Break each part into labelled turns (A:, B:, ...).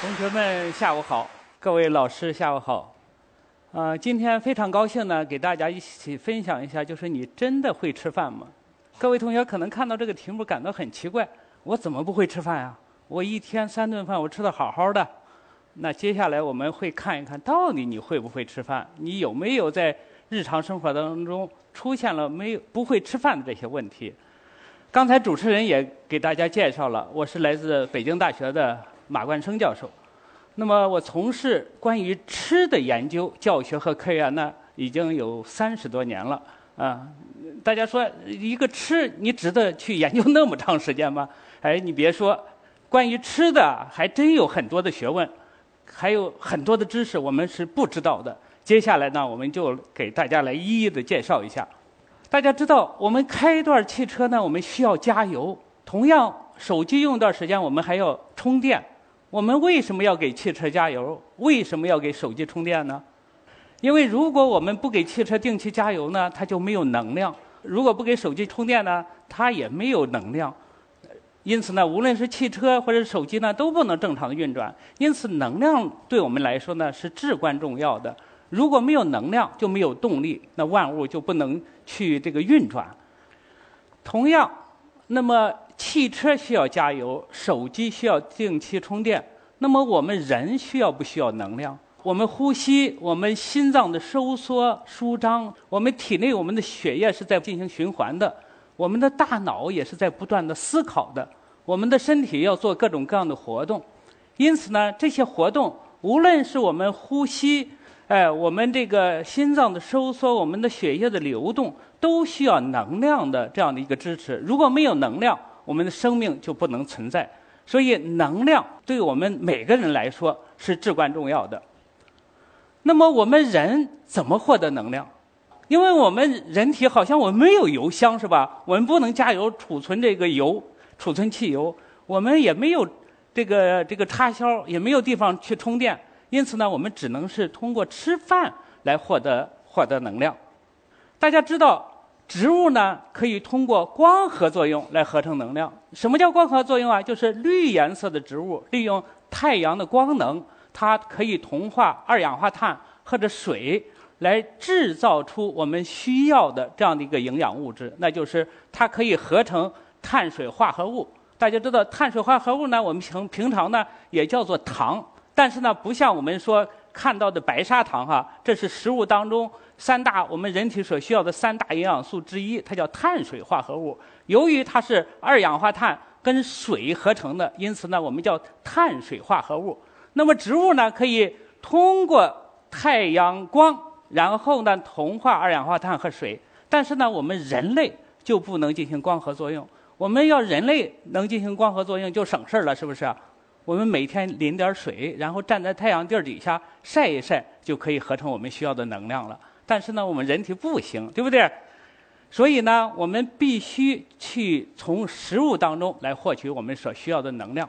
A: 同学们，下午好！各位老师，下午好！啊，今天非常高兴呢，给大家一起分享一下，就是你真的会吃饭吗？各位同学可能看到这个题目感到很奇怪，我怎么不会吃饭呀？我一天三顿饭，我吃的好好的。那接下来我们会看一看到底你会不会吃饭，你有没有在日常生活当中出现了没有不会吃饭的这些问题？刚才主持人也给大家介绍了，我是来自北京大学的马冠生教授。那么我从事关于吃的研究、教学和科研呢，已经有三十多年了。啊，大家说一个吃，你值得去研究那么长时间吗？哎，你别说，关于吃的还真有很多的学问。还有很多的知识我们是不知道的。接下来呢，我们就给大家来一一的介绍一下。大家知道，我们开一段汽车呢，我们需要加油；同样，手机用一段时间，我们还要充电。我们为什么要给汽车加油？为什么要给手机充电呢？因为如果我们不给汽车定期加油呢，它就没有能量；如果不给手机充电呢，它也没有能量。因此呢，无论是汽车或者手机呢，都不能正常的运转。因此，能量对我们来说呢是至关重要的。如果没有能量，就没有动力，那万物就不能去这个运转。同样，那么汽车需要加油，手机需要定期充电。那么我们人需要不需要能量？我们呼吸，我们心脏的收缩舒张，我们体内我们的血液是在进行循环的。我们的大脑也是在不断的思考的，我们的身体要做各种各样的活动，因此呢，这些活动无论是我们呼吸，哎，我们这个心脏的收缩，我们的血液的流动，都需要能量的这样的一个支持。如果没有能量，我们的生命就不能存在。所以，能量对我们每个人来说是至关重要的。那么，我们人怎么获得能量？因为我们人体好像我们没有油箱是吧？我们不能加油储存这个油，储存汽油。我们也没有这个这个插销，也没有地方去充电。因此呢，我们只能是通过吃饭来获得获得能量。大家知道，植物呢可以通过光合作用来合成能量。什么叫光合作用啊？就是绿颜色的植物利用太阳的光能，它可以同化二氧化碳或者水。来制造出我们需要的这样的一个营养物质，那就是它可以合成碳水化合物。大家知道，碳水化合物呢，我们平平常呢也叫做糖，但是呢，不像我们说看到的白砂糖哈，这是食物当中三大我们人体所需要的三大营养素之一，它叫碳水化合物。由于它是二氧化碳跟水合成的，因此呢，我们叫碳水化合物。那么植物呢，可以通过太阳光。然后呢，同化二氧化碳和水。但是呢，我们人类就不能进行光合作用。我们要人类能进行光合作用，就省事儿了，是不是？我们每天淋点水，然后站在太阳地儿底下晒一晒，就可以合成我们需要的能量了。但是呢，我们人体不行，对不对？所以呢，我们必须去从食物当中来获取我们所需要的能量。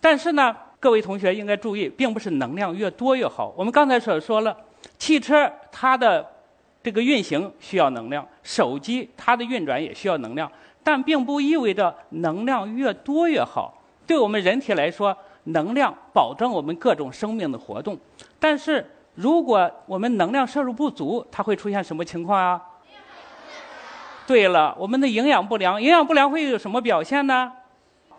A: 但是呢，各位同学应该注意，并不是能量越多越好。我们刚才所说了。汽车它的这个运行需要能量，手机它的运转也需要能量，但并不意味着能量越多越好。对我们人体来说，能量保证我们各种生命的活动。但是如果我们能量摄入不足，它会出现什么情况啊？对了，我们的营养不良，营养不良会有什么表现呢？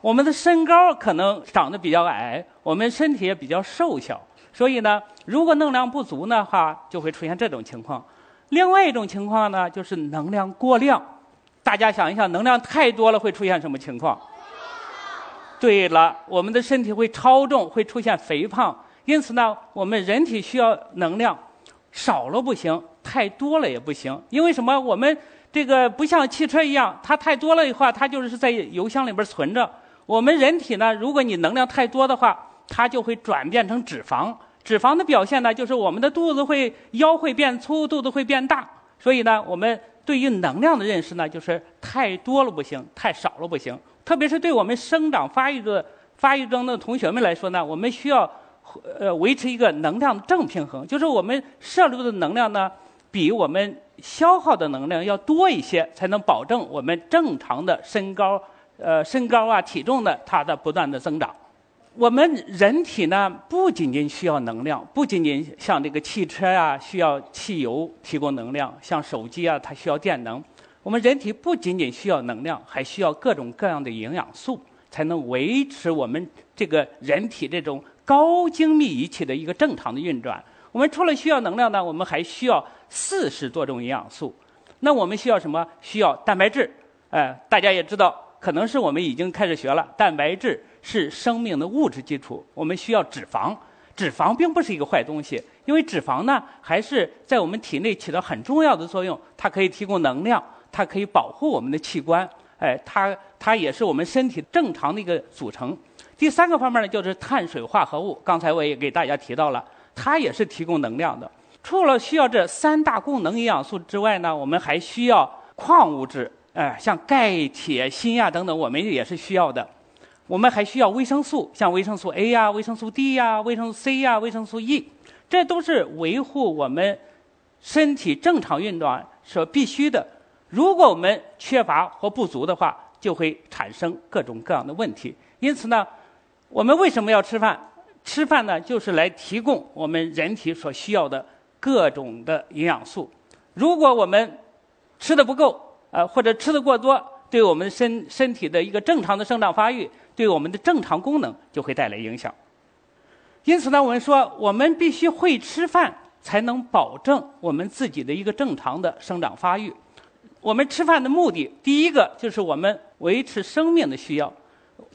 A: 我们的身高可能长得比较矮，我们身体也比较瘦小。所以呢，如果能量不足呢，哈，就会出现这种情况。另外一种情况呢，就是能量过量。大家想一想，能量太多了会出现什么情况？对了，我们的身体会超重，会出现肥胖。因此呢，我们人体需要能量，少了不行，太多了也不行。因为什么？我们这个不像汽车一样，它太多了的话，它就是在油箱里边存着。我们人体呢，如果你能量太多的话，它就会转变成脂肪。脂肪的表现呢，就是我们的肚子会腰会变粗，肚子会变大。所以呢，我们对于能量的认识呢，就是太多了不行，太少了不行。特别是对我们生长发育的发育中的同学们来说呢，我们需要呃维持一个能量的正平衡，就是我们摄入的能量呢，比我们消耗的能量要多一些，才能保证我们正常的身高呃身高啊、体重的它的不断的增长。我们人体呢，不仅仅需要能量，不仅仅像这个汽车啊需要汽油提供能量，像手机啊它需要电能。我们人体不仅仅需要能量，还需要各种各样的营养素，才能维持我们这个人体这种高精密仪器的一个正常的运转。我们除了需要能量呢，我们还需要四十多种营养素。那我们需要什么？需要蛋白质。哎，大家也知道，可能是我们已经开始学了，蛋白质是生命的物质基础。我们需要脂肪，脂肪并不是一个坏东西，因为脂肪呢，还是在我们体内起到很重要的作用。它可以提供能量，它可以保护我们的器官。哎，它它也是我们身体正常的一个组成。第三个方面呢，就是碳水化合物。刚才我也给大家提到了，它也是提供能量的。除了需要这三大功能营养素之外呢，我们还需要矿物质，哎，像钙、铁、锌呀等等，我们也是需要的。我们还需要维生素，像维生素 A 呀、维生素 D 呀、维生素 C 呀、维生素 E，这都是维护我们身体正常运转所必须的。如果我们缺乏或不足的话，就会产生各种各样的问题。因此呢，我们为什么要吃饭？吃饭呢，就是来提供我们人体所需要的。各种的营养素，如果我们吃的不够，呃，或者吃的过多，对我们身身体的一个正常的生长发育，对我们的正常功能就会带来影响。因此呢，我们说，我们必须会吃饭，才能保证我们自己的一个正常的生长发育。我们吃饭的目的，第一个就是我们维持生命的需要。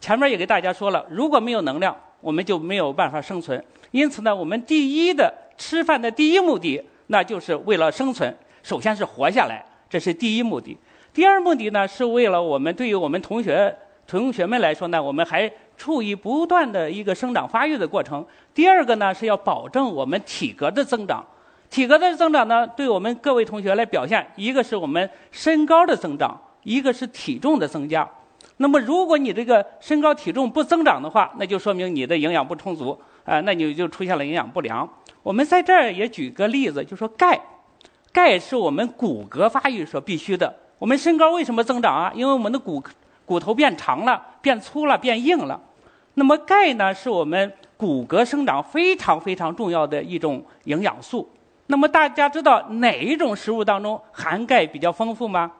A: 前面也给大家说了，如果没有能量，我们就没有办法生存。因此呢，我们第一的。吃饭的第一目的，那就是为了生存。首先是活下来，这是第一目的。第二目的呢，是为了我们对于我们同学同学们来说呢，我们还处于不断的一个生长发育的过程。第二个呢，是要保证我们体格的增长。体格的增长呢，对我们各位同学来表现，一个是我们身高的增长，一个是体重的增加。那么，如果你这个身高体重不增长的话，那就说明你的营养不充足啊，那你就出现了营养不良。我们在这儿也举个例子，就说钙，钙是我们骨骼发育所必须的。我们身高为什么增长啊？因为我们的骨骨头变长了、变粗了、变硬了。那么钙呢，是我们骨骼生长非常非常重要的一种营养素。那么大家知道哪一种食物当中含钙比较丰富吗？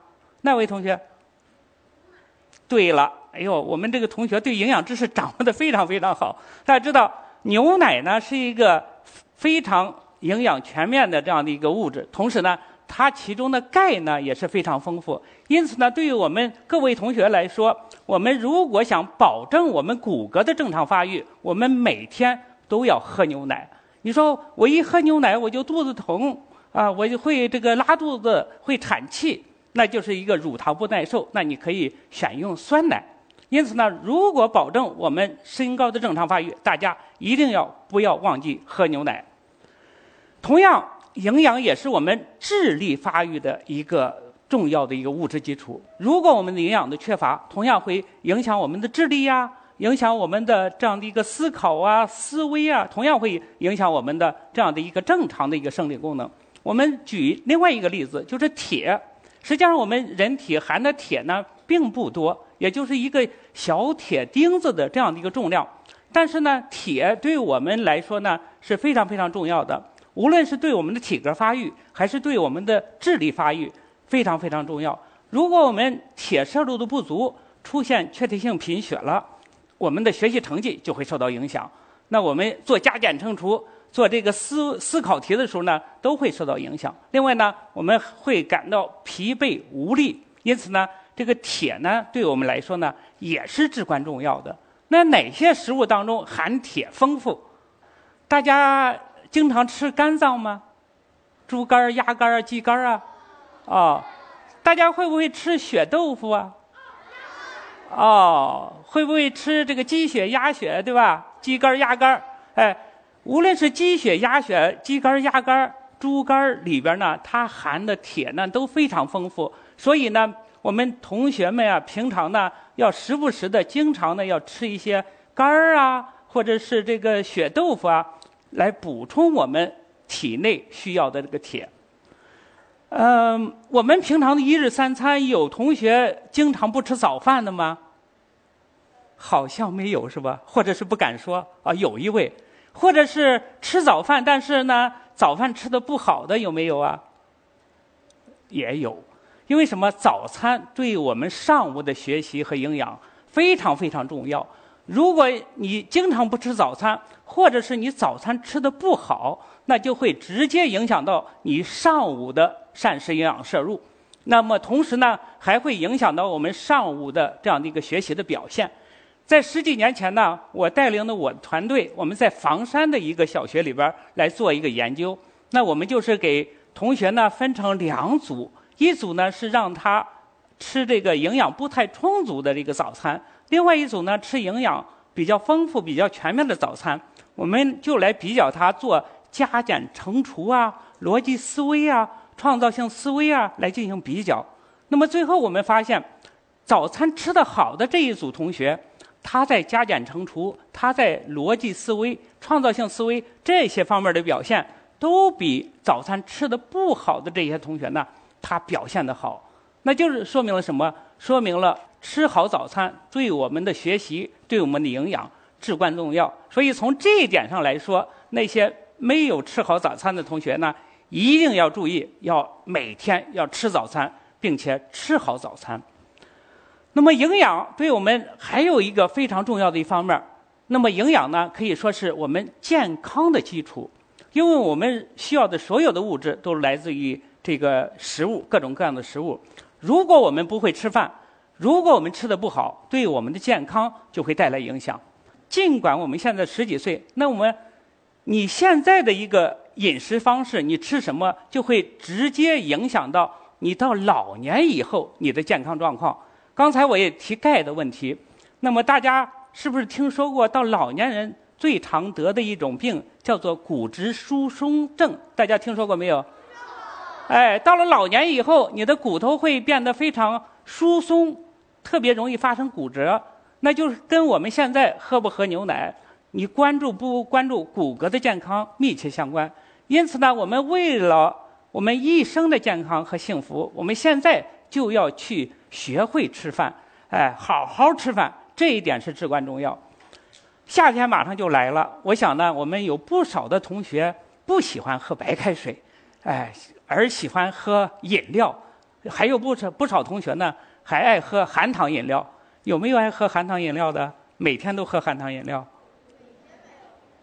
A: 那位同学？对了，哎呦，我们这个同学对营养知识掌握的非常非常好。大家知道牛奶呢是一个。非常营养全面的这样的一个物质，同时呢，它其中的钙呢也是非常丰富。因此呢，对于我们各位同学来说，我们如果想保证我们骨骼的正常发育，我们每天都要喝牛奶。你说我一喝牛奶我就肚子疼啊，我就会这个拉肚子，会产气，那就是一个乳糖不耐受。那你可以选用酸奶。因此呢，如果保证我们身高的正常发育，大家一定要不要忘记喝牛奶。同样，营养也是我们智力发育的一个重要的一个物质基础。如果我们的营养的缺乏，同样会影响我们的智力呀，影响我们的这样的一个思考啊、思维啊，同样会影响我们的这样的一个正常的一个生理功能。我们举另外一个例子，就是铁。实际上，我们人体含的铁呢并不多。也就是一个小铁钉子的这样的一个重量，但是呢，铁对我们来说呢是非常非常重要的。无论是对我们的体格发育，还是对我们的智力发育，非常非常重要。如果我们铁摄入的不足，出现缺铁性贫血了，我们的学习成绩就会受到影响。那我们做加减乘除、做这个思思考题的时候呢，都会受到影响。另外呢，我们会感到疲惫无力，因此呢。这个铁呢，对我们来说呢，也是至关重要的。那哪些食物当中含铁丰富？大家经常吃肝脏吗？猪肝、鸭肝、鸡肝啊？哦，大家会不会吃血豆腐啊？哦，会不会吃这个鸡血、鸭血，对吧？鸡肝、鸭肝，哎，无论是鸡血、鸭血、鸡肝、鸭肝、猪肝里边呢，它含的铁呢都非常丰富，所以呢。我们同学们啊，平常呢要时不时的、经常的要吃一些肝儿啊，或者是这个血豆腐啊，来补充我们体内需要的这个铁。嗯，我们平常的一日三餐，有同学经常不吃早饭的吗？好像没有是吧？或者是不敢说啊，有一位，或者是吃早饭，但是呢，早饭吃的不好的有没有啊？也有，因为什么？早餐对我们上午的学习和营养非常非常重要。如果你经常不吃早餐，或者是你早餐吃的不好，那就会直接影响到你上午的膳食营养摄入。那么同时呢，还会影响到我们上午的这样的一个学习的表现。在十几年前呢，我带领的我团队，我们在房山的一个小学里边来做一个研究。那我们就是给同学呢分成两组，一组呢是让他吃这个营养不太充足的这个早餐。另外一组呢，吃营养比较丰富、比较全面的早餐，我们就来比较它做加减乘除啊、逻辑思维啊、创造性思维啊来进行比较。那么最后我们发现，早餐吃得好的这一组同学，他在加减乘除、他在逻辑思维、创造性思维这些方面的表现，都比早餐吃的不好的这些同学呢，他表现的好。那就是说明了什么？说明了。吃好早餐对我们的学习、对我们的营养至关重要。所以从这一点上来说，那些没有吃好早餐的同学呢，一定要注意，要每天要吃早餐，并且吃好早餐。那么营养对我们还有一个非常重要的一方面。那么营养呢，可以说是我们健康的基础，因为我们需要的所有的物质都来自于这个食物，各种各样的食物。如果我们不会吃饭，如果我们吃的不好，对我们的健康就会带来影响。尽管我们现在十几岁，那我们你现在的一个饮食方式，你吃什么就会直接影响到你到老年以后你的健康状况。刚才我也提钙的问题，那么大家是不是听说过到老年人最常得的一种病叫做骨质疏松症？大家听说过没有？哎，到了老年以后，你的骨头会变得非常疏松。特别容易发生骨折，那就是跟我们现在喝不喝牛奶，你关注不关注骨骼的健康密切相关。因此呢，我们为了我们一生的健康和幸福，我们现在就要去学会吃饭，哎，好好吃饭，这一点是至关重要。夏天马上就来了，我想呢，我们有不少的同学不喜欢喝白开水，哎，而喜欢喝饮料，还有不少不少同学呢。还爱喝含糖饮料，有没有爱喝含糖饮料的？每天都喝含糖饮料？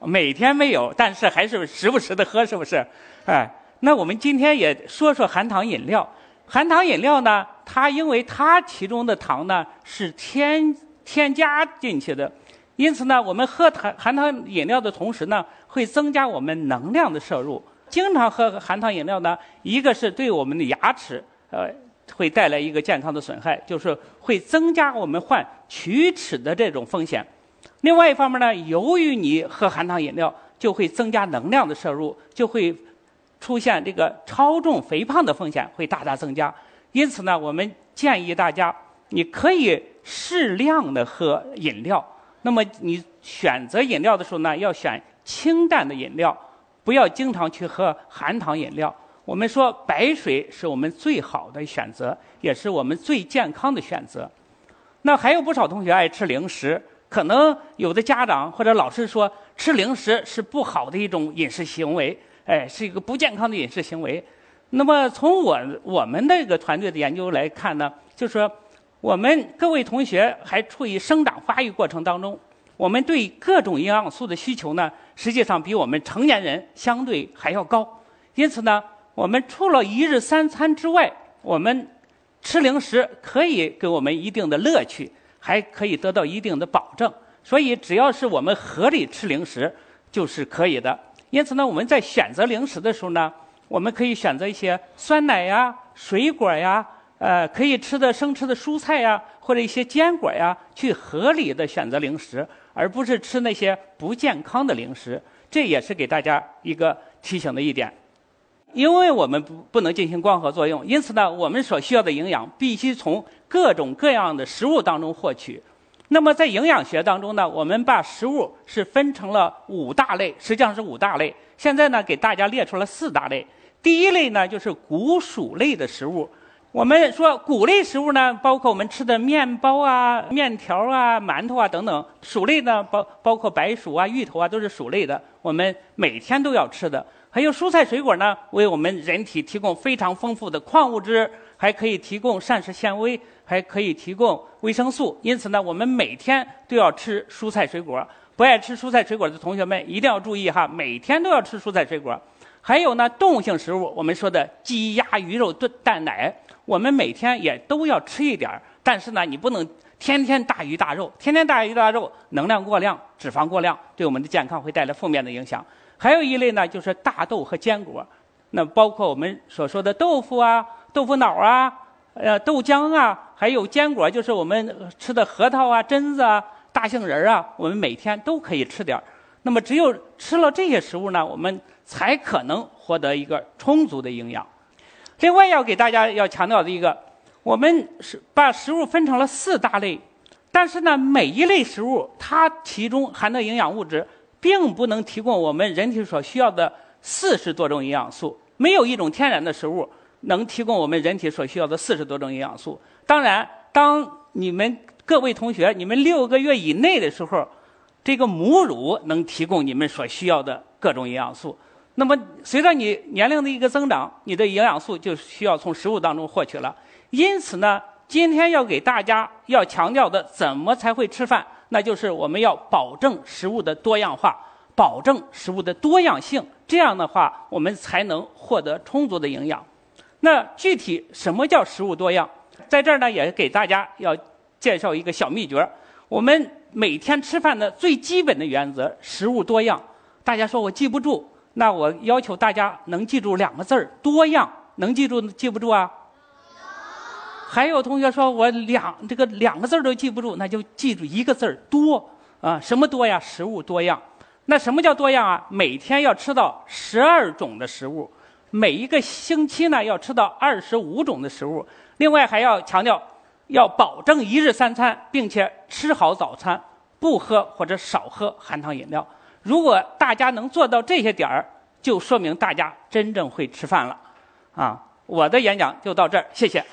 A: 每天没有，但是还是时不时的喝，是不是？哎，那我们今天也说说含糖饮料。含糖饮料呢，它因为它其中的糖呢是添添加进去的，因此呢，我们喝含含糖饮料的同时呢，会增加我们能量的摄入。经常喝含糖饮料呢，一个是对我们的牙齿，呃。会带来一个健康的损害，就是会增加我们患龋齿的这种风险。另外一方面呢，由于你喝含糖饮料，就会增加能量的摄入，就会出现这个超重肥胖的风险会大大增加。因此呢，我们建议大家，你可以适量的喝饮料。那么你选择饮料的时候呢，要选清淡的饮料，不要经常去喝含糖饮料。我们说白水是我们最好的选择，也是我们最健康的选择。那还有不少同学爱吃零食，可能有的家长或者老师说吃零食是不好的一种饮食行为，哎，是一个不健康的饮食行为。那么从我我们那个团队的研究来看呢，就是说我们各位同学还处于生长发育过程当中，我们对各种营养素的需求呢，实际上比我们成年人相对还要高，因此呢。我们除了一日三餐之外，我们吃零食可以给我们一定的乐趣，还可以得到一定的保证。所以，只要是我们合理吃零食，就是可以的。因此呢，我们在选择零食的时候呢，我们可以选择一些酸奶呀、水果呀、呃可以吃的生吃的蔬菜呀，或者一些坚果呀，去合理的选择零食，而不是吃那些不健康的零食。这也是给大家一个提醒的一点。因为我们不不能进行光合作用，因此呢，我们所需要的营养必须从各种各样的食物当中获取。那么在营养学当中呢，我们把食物是分成了五大类，实际上是五大类。现在呢，给大家列出了四大类。第一类呢，就是谷薯类的食物，我们说谷类食物呢，包括我们吃的面包啊、面条啊、馒头啊等等；薯类呢，包包括白薯啊、芋头啊，都是薯类的，我们每天都要吃的。还有蔬菜水果呢，为我们人体提供非常丰富的矿物质，还可以提供膳食纤维，还可以提供维生素。因此呢，我们每天都要吃蔬菜水果。不爱吃蔬菜水果的同学们一定要注意哈，每天都要吃蔬菜水果。还有呢，动物性食物，我们说的鸡鸭鱼肉炖蛋奶。我们每天也都要吃一点儿，但是呢，你不能天天大鱼大肉，天天大鱼大肉，能量过量，脂肪过量，对我们的健康会带来负面的影响。还有一类呢，就是大豆和坚果，那包括我们所说的豆腐啊、豆腐脑啊、呃豆浆啊，还有坚果，就是我们吃的核桃啊、榛子啊、大杏仁啊，我们每天都可以吃点儿。那么，只有吃了这些食物呢，我们才可能获得一个充足的营养。另外要给大家要强调的一个，我们是把食物分成了四大类，但是呢，每一类食物它其中含的营养物质，并不能提供我们人体所需要的四十多种营养素。没有一种天然的食物能提供我们人体所需要的四十多种营养素。当然，当你们各位同学你们六个月以内的时候，这个母乳能提供你们所需要的各种营养素。那么，随着你年龄的一个增长，你的营养素就需要从食物当中获取了。因此呢，今天要给大家要强调的，怎么才会吃饭？那就是我们要保证食物的多样化，保证食物的多样性。这样的话，我们才能获得充足的营养。那具体什么叫食物多样？在这儿呢，也给大家要介绍一个小秘诀。我们每天吃饭的最基本的原则，食物多样。大家说我记不住。那我要求大家能记住两个字儿“多样”，能记住记不住啊？还有同学说我两这个两个字儿都记不住，那就记住一个字儿“多”啊？什么多呀？食物多样。那什么叫多样啊？每天要吃到十二种的食物，每一个星期呢要吃到二十五种的食物。另外还要强调，要保证一日三餐，并且吃好早餐，不喝或者少喝含糖饮料。如果大家能做到这些点儿，就说明大家真正会吃饭了，啊！我的演讲就到这儿，谢谢。